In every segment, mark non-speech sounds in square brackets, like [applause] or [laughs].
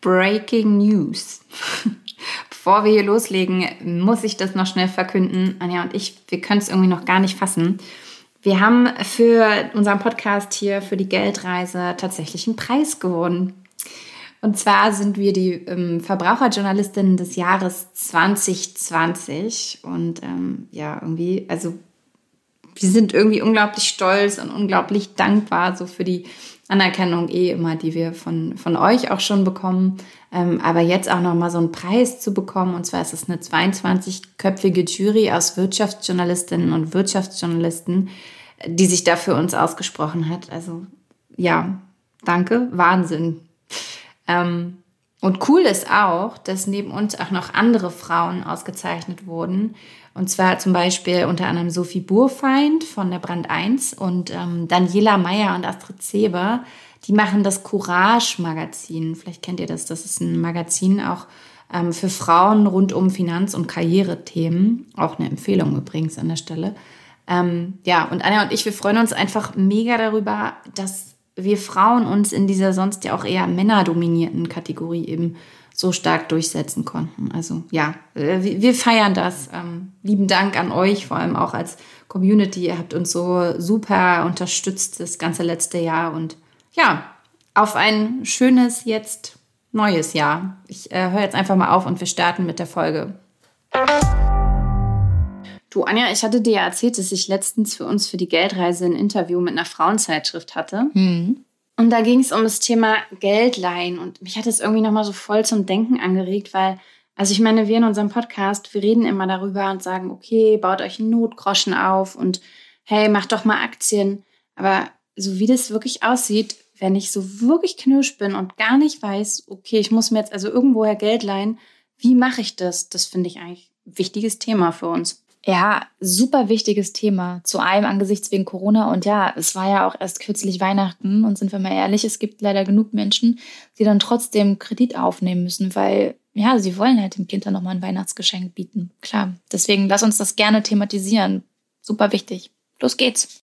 Breaking News. [laughs] Bevor wir hier loslegen, muss ich das noch schnell verkünden. Anja und ich, wir können es irgendwie noch gar nicht fassen. Wir haben für unseren Podcast hier, für die Geldreise, tatsächlich einen Preis gewonnen. Und zwar sind wir die ähm, Verbraucherjournalistinnen des Jahres 2020. Und ähm, ja, irgendwie, also wir sind irgendwie unglaublich stolz und unglaublich dankbar so für die Anerkennung eh immer, die wir von, von euch auch schon bekommen. Ähm, aber jetzt auch nochmal so einen Preis zu bekommen. Und zwar ist es eine 22-köpfige Jury aus Wirtschaftsjournalistinnen und Wirtschaftsjournalisten, die sich da für uns ausgesprochen hat. Also ja, danke, Wahnsinn. Ähm, und cool ist auch, dass neben uns auch noch andere Frauen ausgezeichnet wurden. Und zwar zum Beispiel unter anderem Sophie Burfeind von der Brand 1 und ähm, Daniela Meyer und Astrid Zeber. Die machen das Courage-Magazin. Vielleicht kennt ihr das. Das ist ein Magazin auch ähm, für Frauen rund um Finanz- und Karrierethemen. Auch eine Empfehlung übrigens an der Stelle. Ähm, ja, und Anja und ich, wir freuen uns einfach mega darüber, dass wir Frauen uns in dieser sonst ja auch eher männerdominierten Kategorie eben so stark durchsetzen konnten. Also ja, äh, wir feiern das. Ähm, lieben Dank an euch, vor allem auch als Community. Ihr habt uns so super unterstützt das ganze letzte Jahr und ja, auf ein schönes jetzt neues Jahr. Ich äh, höre jetzt einfach mal auf und wir starten mit der Folge. Du, Anja, ich hatte dir ja erzählt, dass ich letztens für uns für die Geldreise ein Interview mit einer Frauenzeitschrift hatte. Mhm. Und da ging es um das Thema Geldleihen. Und mich hat es irgendwie nochmal so voll zum Denken angeregt, weil, also ich meine, wir in unserem Podcast, wir reden immer darüber und sagen, okay, baut euch Notgroschen auf und hey, macht doch mal Aktien. Aber so wie das wirklich aussieht, wenn ich so wirklich knirsch bin und gar nicht weiß, okay, ich muss mir jetzt also irgendwoher Geld leihen, wie mache ich das? Das finde ich eigentlich ein wichtiges Thema für uns. Ja, super wichtiges Thema. Zu einem angesichts wegen Corona. Und ja, es war ja auch erst kürzlich Weihnachten. Und sind wir mal ehrlich, es gibt leider genug Menschen, die dann trotzdem Kredit aufnehmen müssen, weil ja, sie wollen halt dem Kind dann nochmal ein Weihnachtsgeschenk bieten. Klar. Deswegen lass uns das gerne thematisieren. Super wichtig. Los geht's.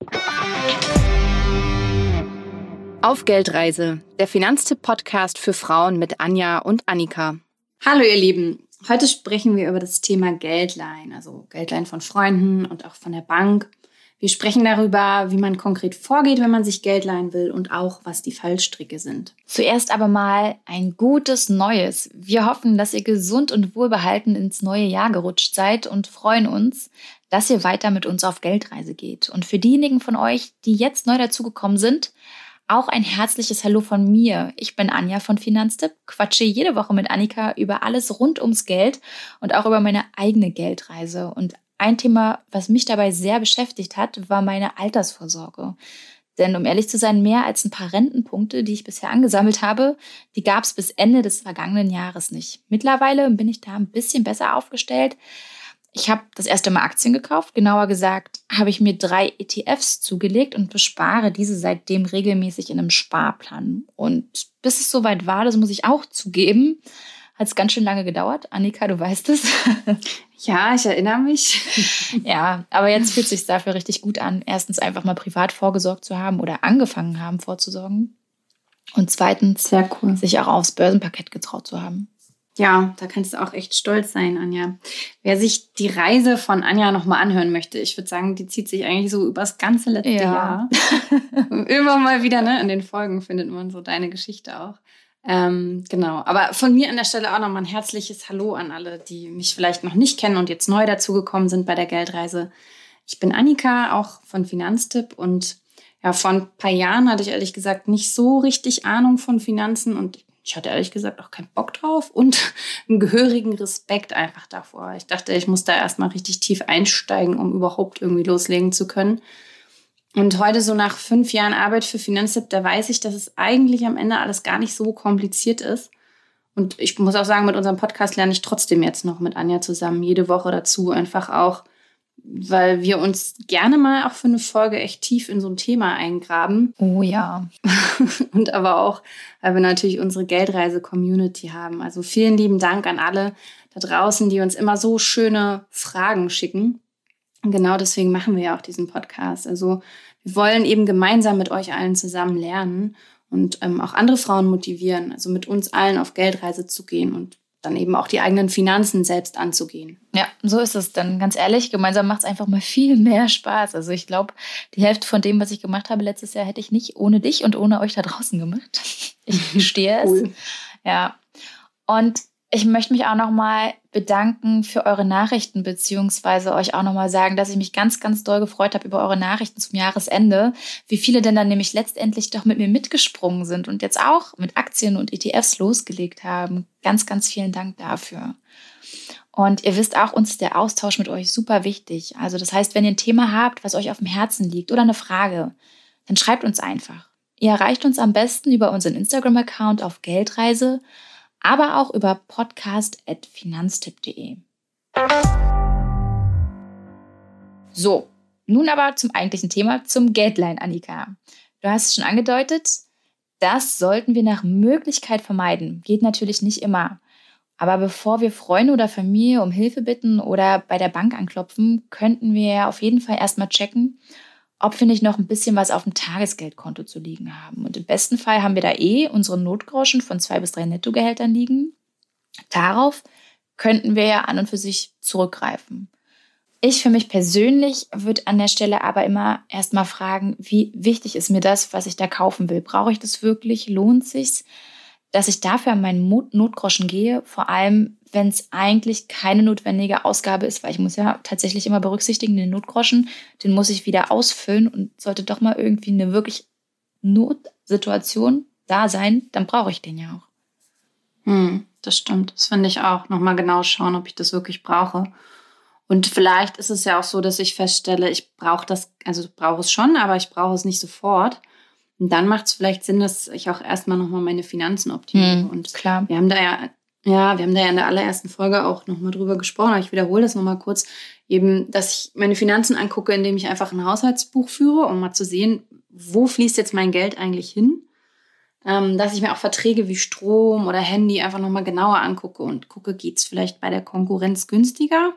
Auf Geldreise, der Finanztipp-Podcast für Frauen mit Anja und Annika. Hallo ihr Lieben, Heute sprechen wir über das Thema Geldleihen, also Geldleihen von Freunden und auch von der Bank. Wir sprechen darüber, wie man konkret vorgeht, wenn man sich Geld leihen will und auch, was die Fallstricke sind. Zuerst aber mal ein gutes Neues. Wir hoffen, dass ihr gesund und wohlbehalten ins neue Jahr gerutscht seid und freuen uns, dass ihr weiter mit uns auf Geldreise geht. Und für diejenigen von euch, die jetzt neu dazugekommen sind, auch ein herzliches Hallo von mir. Ich bin Anja von Finanztipp, quatsche jede Woche mit Annika über alles rund ums Geld und auch über meine eigene Geldreise. Und ein Thema, was mich dabei sehr beschäftigt hat, war meine Altersvorsorge. Denn um ehrlich zu sein, mehr als ein paar Rentenpunkte, die ich bisher angesammelt habe, die gab es bis Ende des vergangenen Jahres nicht. Mittlerweile bin ich da ein bisschen besser aufgestellt. Ich habe das erste Mal Aktien gekauft. Genauer gesagt habe ich mir drei ETFs zugelegt und bespare diese seitdem regelmäßig in einem Sparplan. Und bis es soweit war, das muss ich auch zugeben, hat es ganz schön lange gedauert. Annika, du weißt es. [laughs] Ja, ich erinnere mich. [laughs] ja, aber jetzt fühlt es sich dafür richtig gut an, erstens einfach mal privat vorgesorgt zu haben oder angefangen haben vorzusorgen. Und zweitens, cool. sich auch aufs Börsenparkett getraut zu haben. Ja, da kannst du auch echt stolz sein, Anja. Wer sich die Reise von Anja nochmal anhören möchte, ich würde sagen, die zieht sich eigentlich so übers ganze letzte ja. Jahr. [laughs] Immer mal wieder, ne? In den Folgen findet man so deine Geschichte auch. Ähm, genau. Aber von mir an der Stelle auch nochmal ein herzliches Hallo an alle, die mich vielleicht noch nicht kennen und jetzt neu dazugekommen sind bei der Geldreise. Ich bin Annika, auch von Finanztipp und ja, vor ein paar Jahren hatte ich ehrlich gesagt nicht so richtig Ahnung von Finanzen und ich hatte ehrlich gesagt auch keinen Bock drauf und [laughs] einen gehörigen Respekt einfach davor. Ich dachte, ich muss da erstmal richtig tief einsteigen, um überhaupt irgendwie loslegen zu können. Und heute, so nach fünf Jahren Arbeit für Finanztipp, da weiß ich, dass es eigentlich am Ende alles gar nicht so kompliziert ist. Und ich muss auch sagen, mit unserem Podcast lerne ich trotzdem jetzt noch mit Anja zusammen jede Woche dazu, einfach auch weil wir uns gerne mal auch für eine Folge echt tief in so ein Thema eingraben. Oh ja. [laughs] Und aber auch, weil wir natürlich unsere Geldreise-Community haben. Also vielen lieben Dank an alle da draußen, die uns immer so schöne Fragen schicken. Und genau deswegen machen wir ja auch diesen Podcast. Also wir wollen eben gemeinsam mit euch allen zusammen lernen und ähm, auch andere Frauen motivieren, also mit uns allen auf Geldreise zu gehen und dann eben auch die eigenen Finanzen selbst anzugehen. Ja, so ist es dann. Ganz ehrlich, gemeinsam macht es einfach mal viel mehr Spaß. Also ich glaube, die Hälfte von dem, was ich gemacht habe letztes Jahr, hätte ich nicht ohne dich und ohne euch da draußen gemacht. Ich [laughs] gestehe cool. es. Ja. Und ich möchte mich auch nochmal bedanken für eure Nachrichten, beziehungsweise euch auch nochmal sagen, dass ich mich ganz, ganz doll gefreut habe über eure Nachrichten zum Jahresende. Wie viele denn dann nämlich letztendlich doch mit mir mitgesprungen sind und jetzt auch mit Aktien und ETFs losgelegt haben. Ganz, ganz vielen Dank dafür. Und ihr wisst auch, uns ist der Austausch mit euch super wichtig. Also das heißt, wenn ihr ein Thema habt, was euch auf dem Herzen liegt oder eine Frage, dann schreibt uns einfach. Ihr erreicht uns am besten über unseren Instagram-Account auf Geldreise aber auch über podcast.finanztipp.de. So, nun aber zum eigentlichen Thema, zum Geldline, Annika. Du hast es schon angedeutet, das sollten wir nach Möglichkeit vermeiden. Geht natürlich nicht immer. Aber bevor wir Freunde oder Familie um Hilfe bitten oder bei der Bank anklopfen, könnten wir auf jeden Fall erstmal checken, ob wir nicht noch ein bisschen was auf dem Tagesgeldkonto zu liegen haben. Und im besten Fall haben wir da eh unsere Notgroschen von zwei bis drei Nettogehältern liegen. Darauf könnten wir ja an und für sich zurückgreifen. Ich für mich persönlich würde an der Stelle aber immer erstmal fragen, wie wichtig ist mir das, was ich da kaufen will? Brauche ich das wirklich? Lohnt sich's? dass ich dafür an meinen Notgroschen gehe, vor allem wenn es eigentlich keine notwendige Ausgabe ist, weil ich muss ja tatsächlich immer berücksichtigen, den Notgroschen, den muss ich wieder ausfüllen und sollte doch mal irgendwie eine wirklich Notsituation da sein, dann brauche ich den ja auch. Hm, das stimmt. Das finde ich auch. Nochmal genau schauen, ob ich das wirklich brauche. Und vielleicht ist es ja auch so, dass ich feststelle, ich brauche das, also brauche es schon, aber ich brauche es nicht sofort. Und dann macht es vielleicht Sinn, dass ich auch erstmal nochmal meine Finanzen optimiere. Hm, und klar. Wir haben da ja, ja, wir haben da ja in der allerersten Folge auch nochmal drüber gesprochen, aber ich wiederhole das nochmal kurz, eben, dass ich meine Finanzen angucke, indem ich einfach ein Haushaltsbuch führe, um mal zu sehen, wo fließt jetzt mein Geld eigentlich hin. Ähm, dass ich mir auch Verträge wie Strom oder Handy einfach nochmal genauer angucke und gucke, geht es vielleicht bei der Konkurrenz günstiger?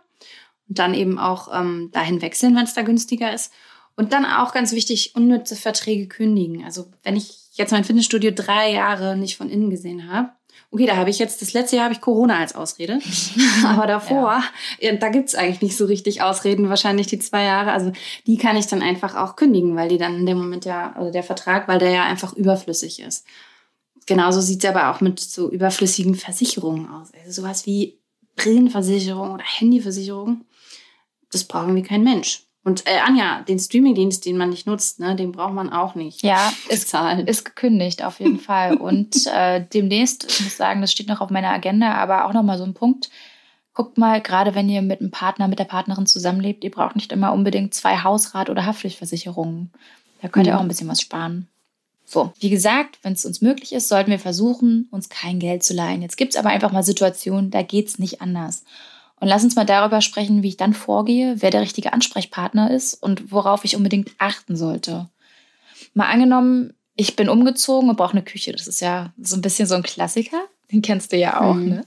Und dann eben auch ähm, dahin wechseln, wenn es da günstiger ist. Und dann auch ganz wichtig, unnütze Verträge kündigen. Also wenn ich jetzt mein Fitnessstudio drei Jahre nicht von innen gesehen habe, okay, da habe ich jetzt, das letzte Jahr habe ich Corona als Ausrede. [laughs] Aber davor, ja. da gibt's eigentlich nicht so richtig Ausreden, wahrscheinlich die zwei Jahre. Also die kann ich dann einfach auch kündigen, weil die dann in dem Moment ja, also der Vertrag, weil der ja einfach überflüssig ist. Genauso sieht's aber auch mit so überflüssigen Versicherungen aus. Also sowas wie Brillenversicherung oder Handyversicherung, das brauchen wir kein Mensch. Und äh, Anja, den Streamingdienst, den man nicht nutzt, ne, den braucht man auch nicht. Ja, [laughs] ist, ist gekündigt auf jeden Fall. Und [laughs] äh, demnächst, ich muss sagen, das steht noch auf meiner Agenda, aber auch nochmal so ein Punkt. Guckt mal, gerade wenn ihr mit einem Partner, mit der Partnerin zusammenlebt, ihr braucht nicht immer unbedingt zwei Hausrat- oder Haftpflichtversicherungen. Da könnt ihr auch ein bisschen was sparen. So, wie gesagt, wenn es uns möglich ist, sollten wir versuchen, uns kein Geld zu leihen. Jetzt gibt es aber einfach mal Situationen, da geht es nicht anders. Und lass uns mal darüber sprechen, wie ich dann vorgehe, wer der richtige Ansprechpartner ist und worauf ich unbedingt achten sollte. Mal angenommen, ich bin umgezogen und brauche eine Küche. Das ist ja so ein bisschen so ein Klassiker. Den kennst du ja auch, mhm. ne?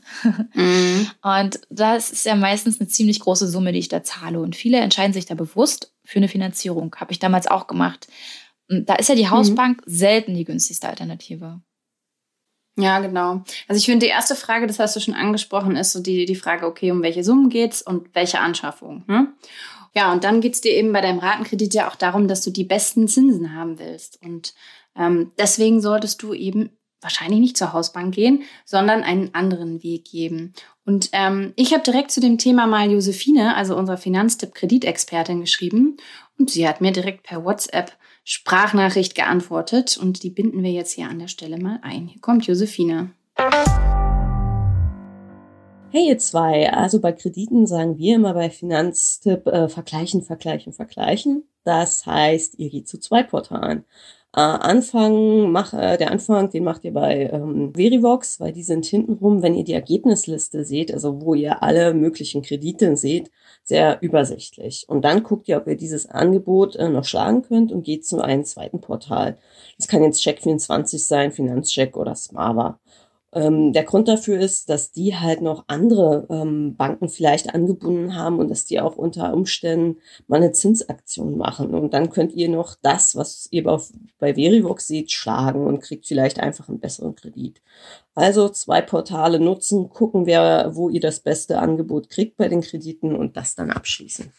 Mhm. Und das ist ja meistens eine ziemlich große Summe, die ich da zahle. Und viele entscheiden sich da bewusst für eine Finanzierung. Habe ich damals auch gemacht. Da ist ja die mhm. Hausbank mhm. selten die günstigste Alternative. Ja, genau. Also ich finde, die erste Frage, das hast du schon angesprochen, ist so die, die Frage, okay, um welche Summen geht's und welche Anschaffung. Hm? Ja, und dann geht's dir eben bei deinem Ratenkredit ja auch darum, dass du die besten Zinsen haben willst. Und ähm, deswegen solltest du eben wahrscheinlich nicht zur Hausbank gehen, sondern einen anderen Weg geben. Und ähm, ich habe direkt zu dem Thema mal Josephine, also unserer Finanztipp-Kreditexpertin, geschrieben. Und sie hat mir direkt per WhatsApp Sprachnachricht geantwortet und die binden wir jetzt hier an der Stelle mal ein. Hier kommt Josephine. Hey ihr zwei, also bei Krediten sagen wir immer bei Finanztipp äh, vergleichen, vergleichen, vergleichen. Das heißt, ihr geht zu zwei Portalen. Äh, Anfang, mach, äh, der Anfang, den macht ihr bei ähm, Verivox, weil die sind hintenrum, wenn ihr die Ergebnisliste seht, also wo ihr alle möglichen Kredite seht, sehr übersichtlich. Und dann guckt ihr, ob ihr dieses Angebot äh, noch schlagen könnt und geht zu einem zweiten Portal. Das kann jetzt Check24 sein, Finanzcheck oder Smava. Ähm, der Grund dafür ist, dass die halt noch andere ähm, Banken vielleicht angebunden haben und dass die auch unter Umständen mal eine Zinsaktion machen. Und dann könnt ihr noch das, was ihr auf, bei Verivox seht, schlagen und kriegt vielleicht einfach einen besseren Kredit. Also zwei Portale nutzen, gucken, wer, wo ihr das beste Angebot kriegt bei den Krediten und das dann abschließen.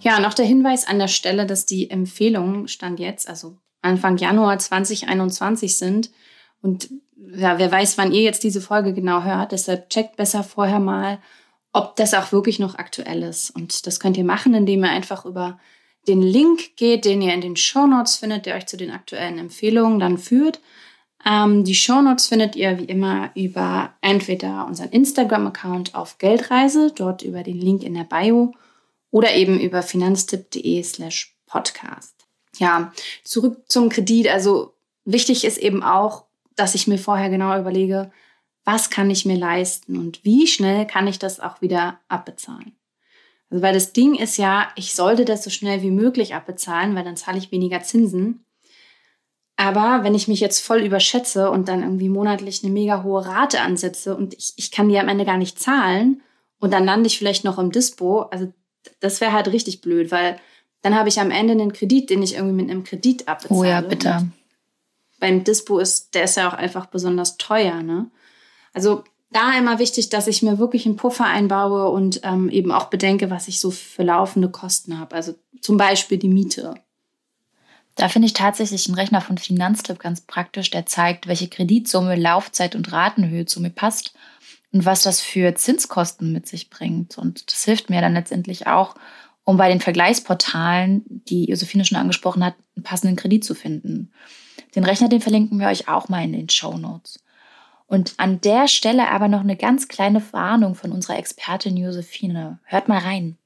Ja, noch der Hinweis an der Stelle, dass die Empfehlungen stand jetzt, also Anfang Januar 2021 sind. Und ja, wer weiß, wann ihr jetzt diese Folge genau hört. Deshalb checkt besser vorher mal, ob das auch wirklich noch aktuell ist. Und das könnt ihr machen, indem ihr einfach über den Link geht, den ihr in den Show Notes findet, der euch zu den aktuellen Empfehlungen dann führt. Ähm, die Show Notes findet ihr wie immer über entweder unseren Instagram-Account auf Geldreise, dort über den Link in der Bio, oder eben über finanztipp.de slash podcast ja, zurück zum Kredit. Also wichtig ist eben auch, dass ich mir vorher genau überlege, was kann ich mir leisten und wie schnell kann ich das auch wieder abbezahlen. Also weil das Ding ist ja, ich sollte das so schnell wie möglich abbezahlen, weil dann zahle ich weniger Zinsen. Aber wenn ich mich jetzt voll überschätze und dann irgendwie monatlich eine mega hohe Rate ansetze und ich, ich kann die am Ende gar nicht zahlen und dann lande ich vielleicht noch im Dispo, also das wäre halt richtig blöd, weil dann habe ich am Ende einen Kredit, den ich irgendwie mit einem Kredit abbezahle. Oh ja, bitte. Und beim Dispo ist, der ist ja auch einfach besonders teuer, ne? Also da immer wichtig, dass ich mir wirklich einen Puffer einbaue und ähm, eben auch bedenke, was ich so für laufende Kosten habe. Also zum Beispiel die Miete. Da finde ich tatsächlich einen Rechner von Finanztipp ganz praktisch, der zeigt, welche Kreditsumme, Laufzeit und Ratenhöhe zu mir passt und was das für Zinskosten mit sich bringt. Und das hilft mir dann letztendlich auch, um bei den Vergleichsportalen, die Josephine schon angesprochen hat, einen passenden Kredit zu finden. Den Rechner, den verlinken wir euch auch mal in den Show Notes. Und an der Stelle aber noch eine ganz kleine Warnung von unserer Expertin Josephine. Hört mal rein.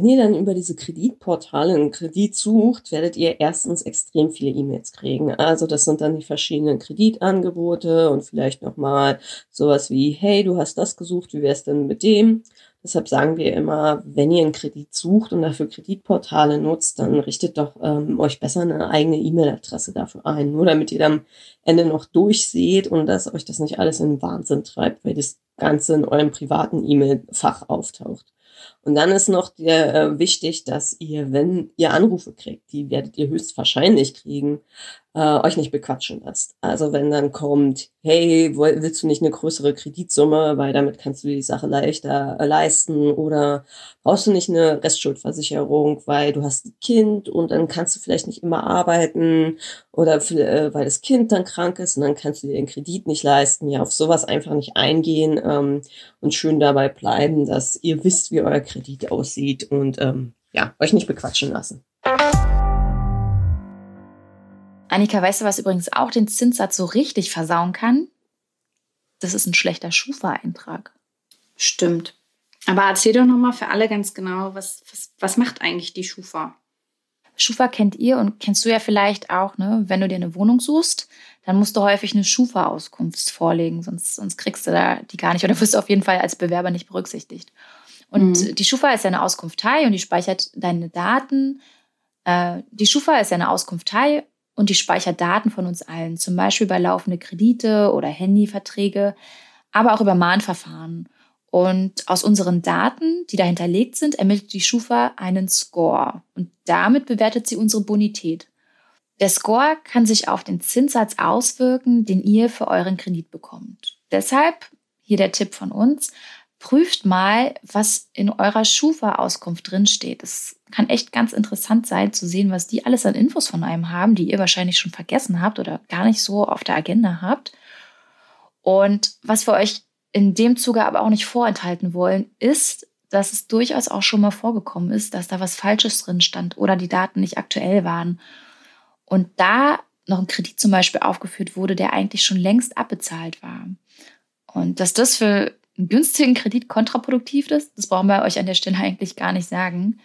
Wenn ihr dann über diese Kreditportale einen Kredit sucht, werdet ihr erstens extrem viele E-Mails kriegen. Also das sind dann die verschiedenen Kreditangebote und vielleicht nochmal sowas wie, hey, du hast das gesucht, wie wär's denn mit dem? Deshalb sagen wir immer, wenn ihr einen Kredit sucht und dafür Kreditportale nutzt, dann richtet doch ähm, euch besser eine eigene E-Mail-Adresse dafür ein, nur damit ihr am Ende noch durchseht und dass euch das nicht alles in den Wahnsinn treibt, weil das Ganze in eurem privaten E-Mail-Fach auftaucht. Und dann ist noch der, äh, wichtig, dass ihr, wenn ihr Anrufe kriegt, die werdet ihr höchstwahrscheinlich kriegen, äh, euch nicht bequatschen lasst. Also wenn dann kommt, hey, willst du nicht eine größere Kreditsumme, weil damit kannst du die Sache leichter äh, leisten oder brauchst du nicht eine Restschuldversicherung, weil du hast ein Kind und dann kannst du vielleicht nicht immer arbeiten oder äh, weil das Kind dann krank ist und dann kannst du dir den Kredit nicht leisten. Ja, auf sowas einfach nicht eingehen ähm, und schön dabei bleiben, dass ihr wisst, wie euer Kredit aussieht und ähm, ja, euch nicht bequatschen lassen. Annika, weißt du, was übrigens auch den Zinssatz so richtig versauen kann? Das ist ein schlechter Schufa-Eintrag. Stimmt. Aber erzähl doch nochmal für alle ganz genau, was, was, was macht eigentlich die Schufa? Schufa kennt ihr und kennst du ja vielleicht auch, ne? wenn du dir eine Wohnung suchst, dann musst du häufig eine Schufa-Auskunft vorlegen, sonst, sonst kriegst du da die gar nicht oder wirst du auf jeden Fall als Bewerber nicht berücksichtigt. Und mhm. die Schufa ist ja eine Auskunftei und die speichert deine Daten. Äh, die Schufa ist ja eine Auskunftei und die speichert Daten von uns allen, zum Beispiel bei laufende Kredite oder Handyverträge, aber auch über Mahnverfahren. Und aus unseren Daten, die da hinterlegt sind, ermittelt die Schufa einen Score und damit bewertet sie unsere Bonität. Der Score kann sich auf den Zinssatz auswirken, den ihr für euren Kredit bekommt. Deshalb hier der Tipp von uns, prüft mal, was in eurer Schufa-Auskunft drinsteht. Es kann echt ganz interessant sein zu sehen, was die alles an Infos von einem haben, die ihr wahrscheinlich schon vergessen habt oder gar nicht so auf der Agenda habt. Und was wir euch in dem Zuge aber auch nicht vorenthalten wollen, ist, dass es durchaus auch schon mal vorgekommen ist, dass da was Falsches drin stand oder die Daten nicht aktuell waren. Und da noch ein Kredit zum Beispiel aufgeführt wurde, der eigentlich schon längst abbezahlt war. Und dass das für einen günstigen Kredit kontraproduktiv ist, das brauchen wir euch an der Stelle eigentlich gar nicht sagen.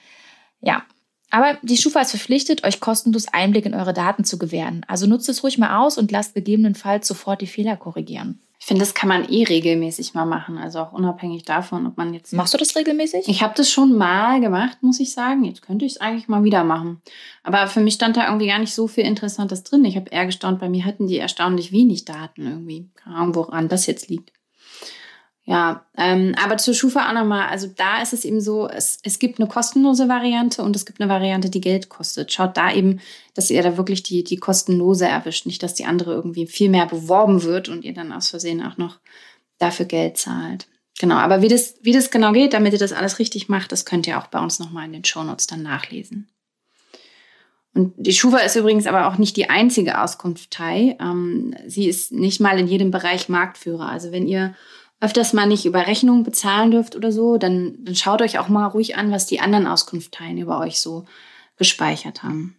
Ja, aber die Schufa ist verpflichtet, euch kostenlos Einblick in eure Daten zu gewähren. Also nutzt es ruhig mal aus und lasst gegebenenfalls sofort die Fehler korrigieren. Ich finde, das kann man eh regelmäßig mal machen. Also auch unabhängig davon, ob man jetzt. Machst du das regelmäßig? Ich habe das schon mal gemacht, muss ich sagen. Jetzt könnte ich es eigentlich mal wieder machen. Aber für mich stand da irgendwie gar nicht so viel Interessantes drin. Ich habe eher gestaunt, bei mir hatten die erstaunlich wenig Daten irgendwie. Keine Ahnung, woran das jetzt liegt. Ja, ähm, aber zur Schufa auch nochmal. Also da ist es eben so, es, es gibt eine kostenlose Variante und es gibt eine Variante, die Geld kostet. Schaut da eben, dass ihr da wirklich die, die kostenlose erwischt. Nicht, dass die andere irgendwie viel mehr beworben wird und ihr dann aus Versehen auch noch dafür Geld zahlt. Genau, aber wie das, wie das genau geht, damit ihr das alles richtig macht, das könnt ihr auch bei uns nochmal in den Shownotes dann nachlesen. Und die Schufa ist übrigens aber auch nicht die einzige Auskunftei. Ähm, sie ist nicht mal in jedem Bereich Marktführer. Also wenn ihr öfters mal nicht über Rechnungen bezahlen dürft oder so, dann, dann schaut euch auch mal ruhig an, was die anderen Auskunftteilen über euch so gespeichert haben.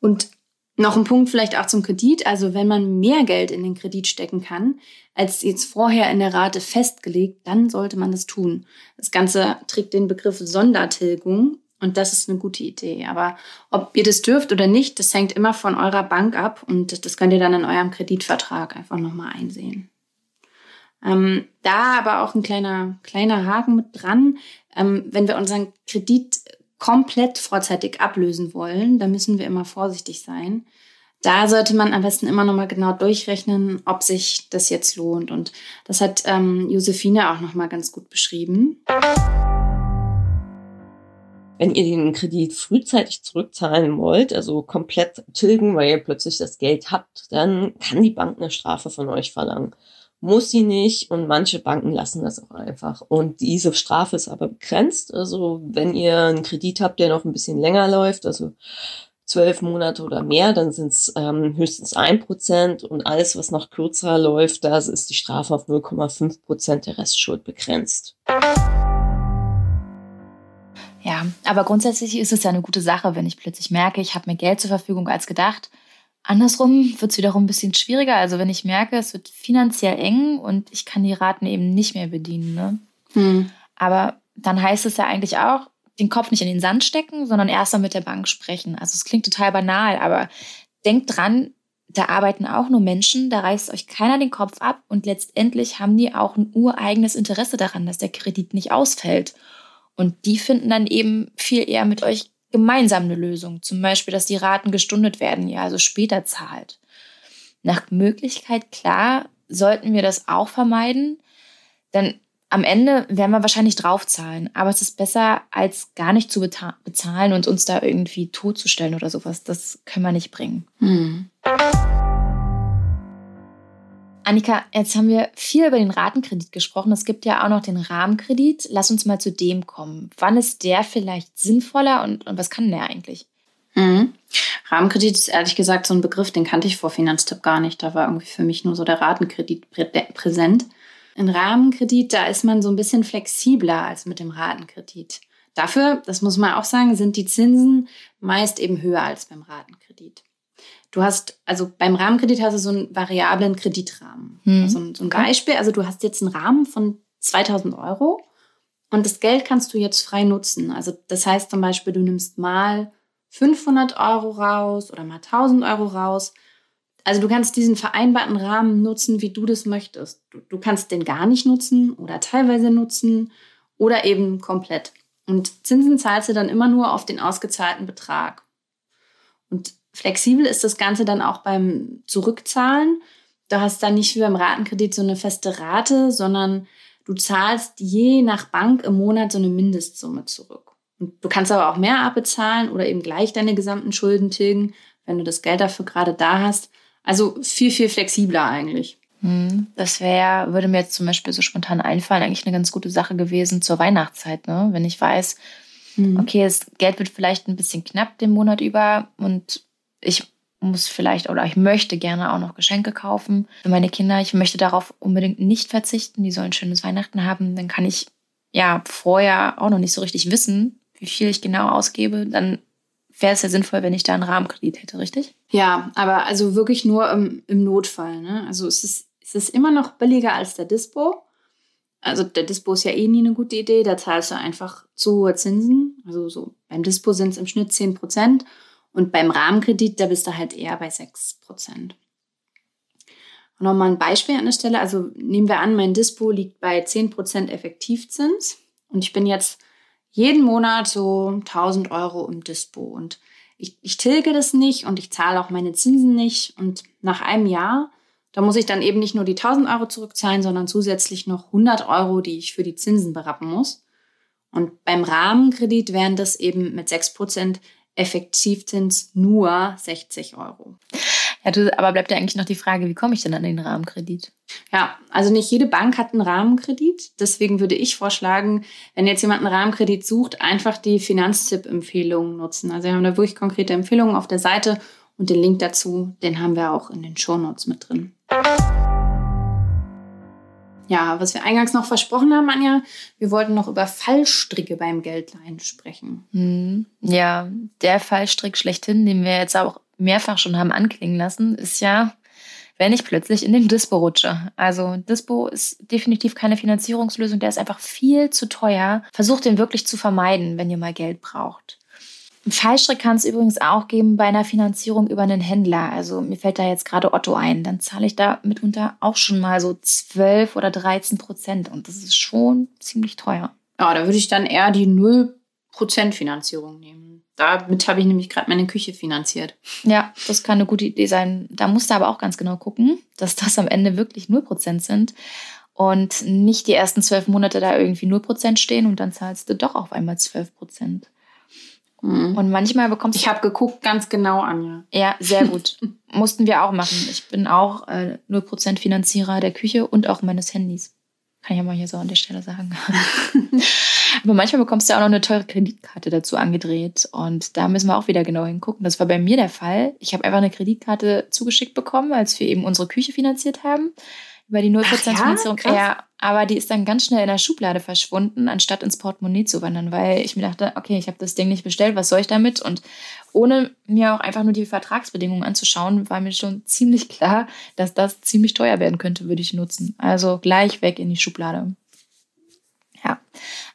Und noch ein Punkt vielleicht auch zum Kredit. Also wenn man mehr Geld in den Kredit stecken kann, als jetzt vorher in der Rate festgelegt, dann sollte man das tun. Das Ganze trägt den Begriff Sondertilgung und das ist eine gute Idee. Aber ob ihr das dürft oder nicht, das hängt immer von eurer Bank ab und das könnt ihr dann in eurem Kreditvertrag einfach nochmal einsehen. Ähm, da aber auch ein kleiner, kleiner Haken mit dran. Ähm, wenn wir unseren Kredit komplett vorzeitig ablösen wollen, dann müssen wir immer vorsichtig sein. Da sollte man am besten immer nochmal genau durchrechnen, ob sich das jetzt lohnt. Und das hat ähm, Josephine auch nochmal ganz gut beschrieben. Wenn ihr den Kredit frühzeitig zurückzahlen wollt, also komplett tilgen, weil ihr plötzlich das Geld habt, dann kann die Bank eine Strafe von euch verlangen muss sie nicht und manche Banken lassen das auch einfach. Und diese Strafe ist aber begrenzt. Also wenn ihr einen Kredit habt, der noch ein bisschen länger läuft, also zwölf Monate oder mehr, dann sind es ähm, höchstens ein Prozent und alles, was noch kürzer läuft, da ist die Strafe auf 0,5 Prozent der Restschuld begrenzt. Ja, aber grundsätzlich ist es ja eine gute Sache, wenn ich plötzlich merke, ich habe mehr Geld zur Verfügung als gedacht Andersrum wird es wiederum ein bisschen schwieriger. Also wenn ich merke, es wird finanziell eng und ich kann die Raten eben nicht mehr bedienen. Ne? Hm. Aber dann heißt es ja eigentlich auch, den Kopf nicht in den Sand stecken, sondern erst mal mit der Bank sprechen. Also es klingt total banal, aber denkt dran, da arbeiten auch nur Menschen, da reißt euch keiner den Kopf ab und letztendlich haben die auch ein ureigenes Interesse daran, dass der Kredit nicht ausfällt. Und die finden dann eben viel eher mit euch gemeinsam eine Lösung. Zum Beispiel, dass die Raten gestundet werden, ja, also später zahlt. Nach Möglichkeit, klar, sollten wir das auch vermeiden. Denn am Ende werden wir wahrscheinlich draufzahlen. Aber es ist besser, als gar nicht zu bezahlen und uns da irgendwie totzustellen oder sowas. Das können wir nicht bringen. Hm. Annika, jetzt haben wir viel über den Ratenkredit gesprochen. Es gibt ja auch noch den Rahmenkredit. Lass uns mal zu dem kommen. Wann ist der vielleicht sinnvoller und, und was kann der eigentlich? Mhm. Rahmenkredit ist ehrlich gesagt so ein Begriff, den kannte ich vor Finanztipp gar nicht. Da war irgendwie für mich nur so der Ratenkredit prä präsent. Ein Rahmenkredit, da ist man so ein bisschen flexibler als mit dem Ratenkredit. Dafür, das muss man auch sagen, sind die Zinsen meist eben höher als beim Ratenkredit. Du hast, also beim Rahmenkredit hast du so einen variablen Kreditrahmen. Hm. Also so ein Beispiel, also du hast jetzt einen Rahmen von 2000 Euro und das Geld kannst du jetzt frei nutzen. Also das heißt zum Beispiel, du nimmst mal 500 Euro raus oder mal 1000 Euro raus. Also du kannst diesen vereinbarten Rahmen nutzen, wie du das möchtest. Du, du kannst den gar nicht nutzen oder teilweise nutzen oder eben komplett. Und Zinsen zahlst du dann immer nur auf den ausgezahlten Betrag. Und Flexibel ist das Ganze dann auch beim Zurückzahlen. Du hast dann nicht wie beim Ratenkredit so eine feste Rate, sondern du zahlst je nach Bank im Monat so eine Mindestsumme zurück. Und du kannst aber auch mehr abbezahlen oder eben gleich deine gesamten Schulden tilgen, wenn du das Geld dafür gerade da hast. Also viel, viel flexibler eigentlich. Hm, das wäre, würde mir jetzt zum Beispiel so spontan einfallen, eigentlich eine ganz gute Sache gewesen zur Weihnachtszeit, ne? Wenn ich weiß, hm. okay, das Geld wird vielleicht ein bisschen knapp den Monat über und ich muss vielleicht oder ich möchte gerne auch noch Geschenke kaufen für meine Kinder. Ich möchte darauf unbedingt nicht verzichten. Die sollen schönes Weihnachten haben. Dann kann ich ja vorher auch noch nicht so richtig wissen, wie viel ich genau ausgebe. Dann wäre es ja sinnvoll, wenn ich da einen Rahmenkredit hätte, richtig? Ja, aber also wirklich nur im, im Notfall. Ne? Also es ist, es ist immer noch billiger als der Dispo. Also der Dispo ist ja eh nie eine gute Idee. Da zahlst du einfach zu hohe Zinsen. Also so beim Dispo sind es im Schnitt 10 Prozent. Und beim Rahmenkredit, da bist du halt eher bei 6 Prozent. Nochmal ein Beispiel an der Stelle. Also nehmen wir an, mein Dispo liegt bei 10% Effektivzins und ich bin jetzt jeden Monat so 1000 Euro im Dispo und ich, ich tilge das nicht und ich zahle auch meine Zinsen nicht. Und nach einem Jahr, da muss ich dann eben nicht nur die 1000 Euro zurückzahlen, sondern zusätzlich noch 100 Euro, die ich für die Zinsen berappen muss. Und beim Rahmenkredit wären das eben mit 6% Effektivzins nur 60 Euro. Ja, du, aber bleibt ja eigentlich noch die Frage, wie komme ich denn an den Rahmenkredit? Ja, also nicht jede Bank hat einen Rahmenkredit. Deswegen würde ich vorschlagen, wenn jetzt jemand einen Rahmenkredit sucht, einfach die Finanztipp-Empfehlungen nutzen. Also wir haben da wirklich konkrete Empfehlungen auf der Seite und den Link dazu, den haben wir auch in den Shownotes mit drin. Ja, was wir eingangs noch versprochen haben, Anja, wir wollten noch über Fallstricke beim Geldleihen sprechen. Hm, ja, der Fallstrick schlechthin, den wir jetzt auch mehrfach schon haben anklingen lassen, ist ja, wenn ich plötzlich in den Dispo rutsche. Also Dispo ist definitiv keine Finanzierungslösung, der ist einfach viel zu teuer. Versucht den wirklich zu vermeiden, wenn ihr mal Geld braucht. Ein Fallstrick kann es übrigens auch geben bei einer Finanzierung über einen Händler. Also mir fällt da jetzt gerade Otto ein. Dann zahle ich da mitunter auch schon mal so 12 oder 13 Prozent. Und das ist schon ziemlich teuer. Ja, da würde ich dann eher die 0 Prozent Finanzierung nehmen. Damit habe ich nämlich gerade meine Küche finanziert. Ja, das kann eine gute Idee sein. Da musst du aber auch ganz genau gucken, dass das am Ende wirklich 0 Prozent sind und nicht die ersten zwölf Monate da irgendwie 0 Prozent stehen und dann zahlst du doch auf einmal 12 Prozent. Mhm. Und manchmal bekommst du. Ich habe geguckt, ganz genau, Anja. Ja, [laughs] sehr gut. Mussten wir auch machen. Ich bin auch äh, 0% Finanzierer der Küche und auch meines Handys. Kann ich ja mal hier so an der Stelle sagen. [laughs] Aber manchmal bekommst du auch noch eine teure Kreditkarte dazu angedreht. Und da müssen wir auch wieder genau hingucken. Das war bei mir der Fall. Ich habe einfach eine Kreditkarte zugeschickt bekommen, als wir eben unsere Küche finanziert haben über die 0% Finanzierung. Ja, ja, aber die ist dann ganz schnell in der Schublade verschwunden, anstatt ins Portemonnaie zu wandern, weil ich mir dachte, okay, ich habe das Ding nicht bestellt, was soll ich damit? Und ohne mir auch einfach nur die Vertragsbedingungen anzuschauen, war mir schon ziemlich klar, dass das ziemlich teuer werden könnte, würde ich nutzen. Also gleich weg in die Schublade. Ja,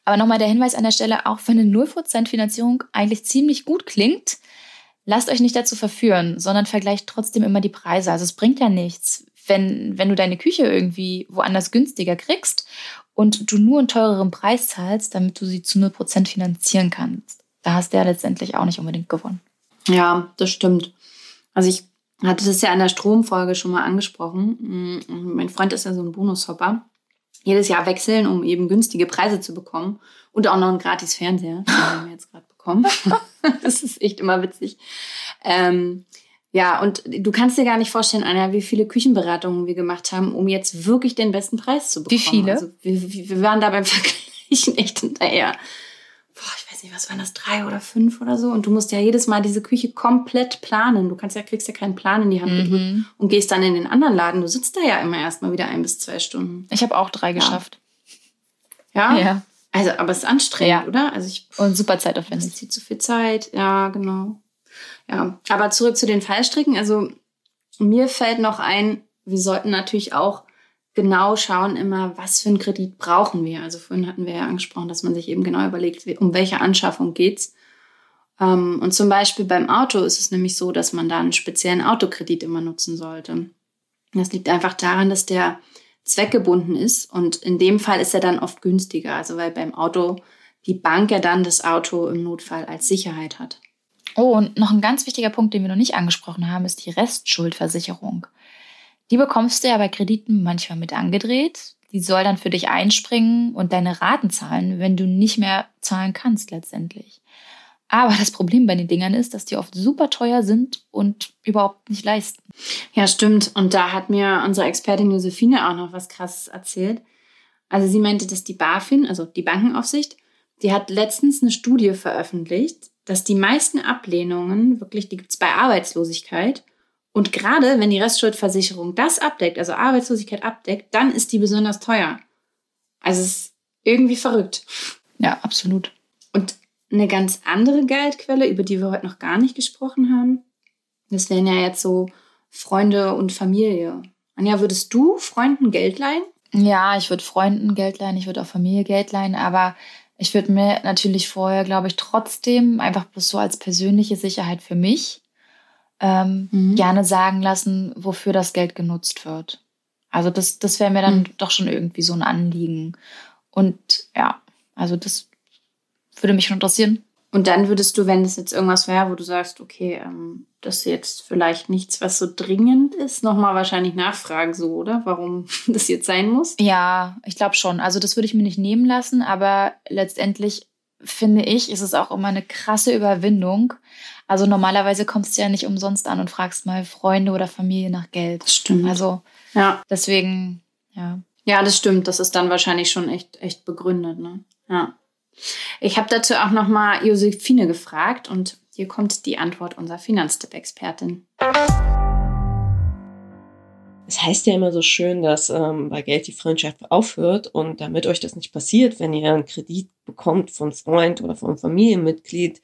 aber nochmal der Hinweis an der Stelle, auch wenn eine 0% Finanzierung eigentlich ziemlich gut klingt, lasst euch nicht dazu verführen, sondern vergleicht trotzdem immer die Preise. Also es bringt ja nichts, wenn, wenn du deine Küche irgendwie woanders günstiger kriegst und du nur einen teureren Preis zahlst, damit du sie zu 0% finanzieren kannst. Da hast du ja letztendlich auch nicht unbedingt gewonnen. Ja, das stimmt. Also ich hatte das ja in der Stromfolge schon mal angesprochen. Mm, mein Freund ist ja so ein Bonushopper. Jedes Jahr wechseln, um eben günstige Preise zu bekommen. Und auch noch einen gratis Fernseher, den haben wir jetzt gerade bekommen. [laughs] das ist echt immer witzig. Ähm, ja, und du kannst dir gar nicht vorstellen, Anja, wie viele Küchenberatungen wir gemacht haben, um jetzt wirklich den besten Preis zu bekommen. Wie viele? Also, wir, wir waren da beim [laughs] Vergleichen echt hinterher. Boah, ich weiß nicht, was waren das, drei oder fünf oder so? Und du musst ja jedes Mal diese Küche komplett planen. Du kannst ja, kriegst ja keinen Plan in die Hand mhm. gedrückt und gehst dann in den anderen Laden. Du sitzt da ja immer erstmal wieder ein bis zwei Stunden. Ich habe auch drei ja. geschafft. Ja? Ja. Also, aber es ist anstrengend, ja. oder? Also ich, und super zeitaufwendig. Es zieht zu viel Zeit. Ja, genau. Ja, aber zurück zu den Fallstricken. Also mir fällt noch ein, wir sollten natürlich auch genau schauen immer, was für einen Kredit brauchen wir. Also vorhin hatten wir ja angesprochen, dass man sich eben genau überlegt, um welche Anschaffung geht's. Ähm, und zum Beispiel beim Auto ist es nämlich so, dass man da einen speziellen Autokredit immer nutzen sollte. Das liegt einfach daran, dass der zweckgebunden ist und in dem Fall ist er dann oft günstiger. Also weil beim Auto die Bank ja dann das Auto im Notfall als Sicherheit hat. Oh, und noch ein ganz wichtiger Punkt, den wir noch nicht angesprochen haben, ist die Restschuldversicherung. Die bekommst du ja bei Krediten manchmal mit angedreht. Die soll dann für dich einspringen und deine Raten zahlen, wenn du nicht mehr zahlen kannst letztendlich. Aber das Problem bei den Dingern ist, dass die oft super teuer sind und überhaupt nicht leisten. Ja, stimmt. Und da hat mir unsere Expertin Josephine auch noch was Krasses erzählt. Also sie meinte, dass die BaFin, also die Bankenaufsicht, die hat letztens eine Studie veröffentlicht, dass die meisten Ablehnungen wirklich, die gibt es bei Arbeitslosigkeit. Und gerade wenn die Restschuldversicherung das abdeckt, also Arbeitslosigkeit abdeckt, dann ist die besonders teuer. Also es ist irgendwie verrückt. Ja, absolut. Und eine ganz andere Geldquelle, über die wir heute noch gar nicht gesprochen haben, das wären ja jetzt so Freunde und Familie. Anja, würdest du Freunden Geld leihen? Ja, ich würde Freunden Geld leihen, ich würde auch Familie Geld leihen, aber ich würde mir natürlich vorher, glaube ich, trotzdem einfach bloß so als persönliche Sicherheit für mich ähm, mhm. gerne sagen lassen, wofür das Geld genutzt wird. Also das, das wäre mir dann mhm. doch schon irgendwie so ein Anliegen. Und ja, also das würde mich schon interessieren. Und dann würdest du, wenn es jetzt irgendwas wäre, wo du sagst, okay, ähm, das ist jetzt vielleicht nichts, was so dringend ist, nochmal wahrscheinlich nachfragen, so, oder? Warum [laughs] das jetzt sein muss? Ja, ich glaube schon. Also das würde ich mir nicht nehmen lassen, aber letztendlich finde ich, ist es auch immer eine krasse Überwindung. Also normalerweise kommst du ja nicht umsonst an und fragst mal Freunde oder Familie nach Geld. Das stimmt. Also ja. deswegen, ja. Ja, das stimmt. Das ist dann wahrscheinlich schon echt, echt begründet, ne? Ja. Ich habe dazu auch nochmal Josephine gefragt und hier kommt die Antwort unserer Finanztipp-Expertin. Es heißt ja immer so schön, dass ähm, bei Geld die Freundschaft aufhört und damit euch das nicht passiert, wenn ihr einen Kredit bekommt von Freund oder von Familienmitglied,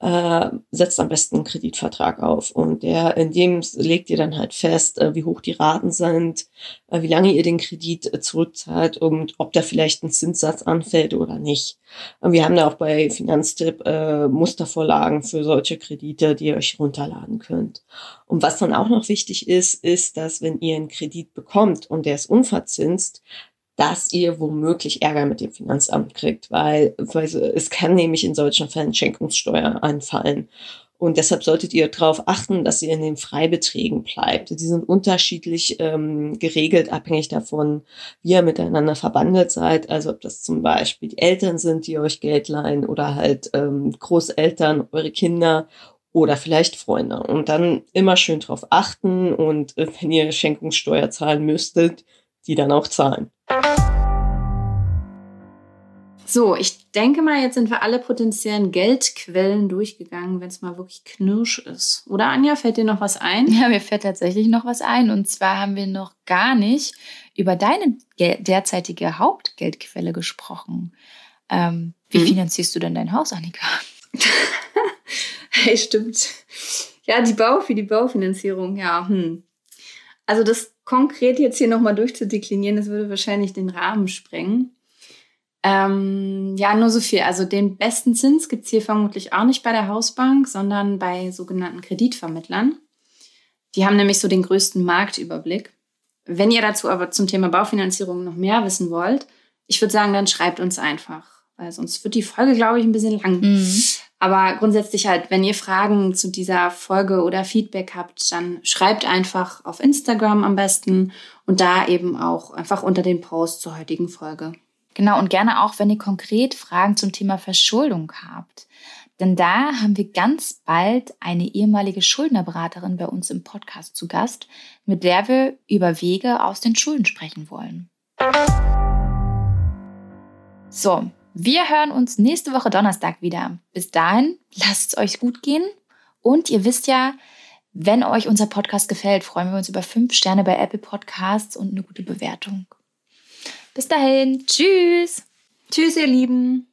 äh, setzt am besten einen Kreditvertrag auf. Und der, in dem legt ihr dann halt fest, äh, wie hoch die Raten sind, äh, wie lange ihr den Kredit äh, zurückzahlt und ob da vielleicht ein Zinssatz anfällt oder nicht. Und wir haben da auch bei Finanztipp äh, Mustervorlagen für solche Kredite, die ihr euch runterladen könnt. Und was dann auch noch wichtig ist, ist, dass wenn ihr einen Kredit bekommt und der ist unverzinst, dass ihr womöglich Ärger mit dem Finanzamt kriegt, weil, weil es kann nämlich in solchen Fällen Schenkungssteuer anfallen. Und deshalb solltet ihr darauf achten, dass ihr in den Freibeträgen bleibt. Die sind unterschiedlich ähm, geregelt, abhängig davon, wie ihr miteinander verbandelt seid. Also ob das zum Beispiel die Eltern sind, die euch Geld leihen oder halt ähm, Großeltern, eure Kinder oder vielleicht Freunde. Und dann immer schön drauf achten und äh, wenn ihr Schenkungssteuer zahlen müsstet, die dann auch zahlen. So, ich denke mal, jetzt sind wir alle potenziellen Geldquellen durchgegangen, wenn es mal wirklich knirsch ist. Oder Anja, fällt dir noch was ein? Ja, mir fällt tatsächlich noch was ein. Und zwar haben wir noch gar nicht über deine derzeitige Hauptgeldquelle gesprochen. Ähm, wie hm? finanzierst du denn dein Haus, Annika? [laughs] hey, stimmt. Ja, die Bau für die Baufinanzierung, ja. Hm. Also das konkret jetzt hier nochmal durchzudeklinieren, das würde wahrscheinlich den Rahmen sprengen. Ähm, ja, nur so viel. Also den besten Zins gibt es hier vermutlich auch nicht bei der Hausbank, sondern bei sogenannten Kreditvermittlern. Die haben nämlich so den größten Marktüberblick. Wenn ihr dazu aber zum Thema Baufinanzierung noch mehr wissen wollt, ich würde sagen, dann schreibt uns einfach, weil sonst wird die Folge, glaube ich, ein bisschen lang. Mhm. Aber grundsätzlich halt, wenn ihr Fragen zu dieser Folge oder Feedback habt, dann schreibt einfach auf Instagram am besten und da eben auch einfach unter den Post zur heutigen Folge. Genau, und gerne auch, wenn ihr konkret Fragen zum Thema Verschuldung habt. Denn da haben wir ganz bald eine ehemalige Schuldnerberaterin bei uns im Podcast zu Gast, mit der wir über Wege aus den Schulden sprechen wollen. So, wir hören uns nächste Woche Donnerstag wieder. Bis dahin, lasst es euch gut gehen. Und ihr wisst ja, wenn euch unser Podcast gefällt, freuen wir uns über fünf Sterne bei Apple Podcasts und eine gute Bewertung. Bis dahin. Tschüss. Tschüss, ihr Lieben.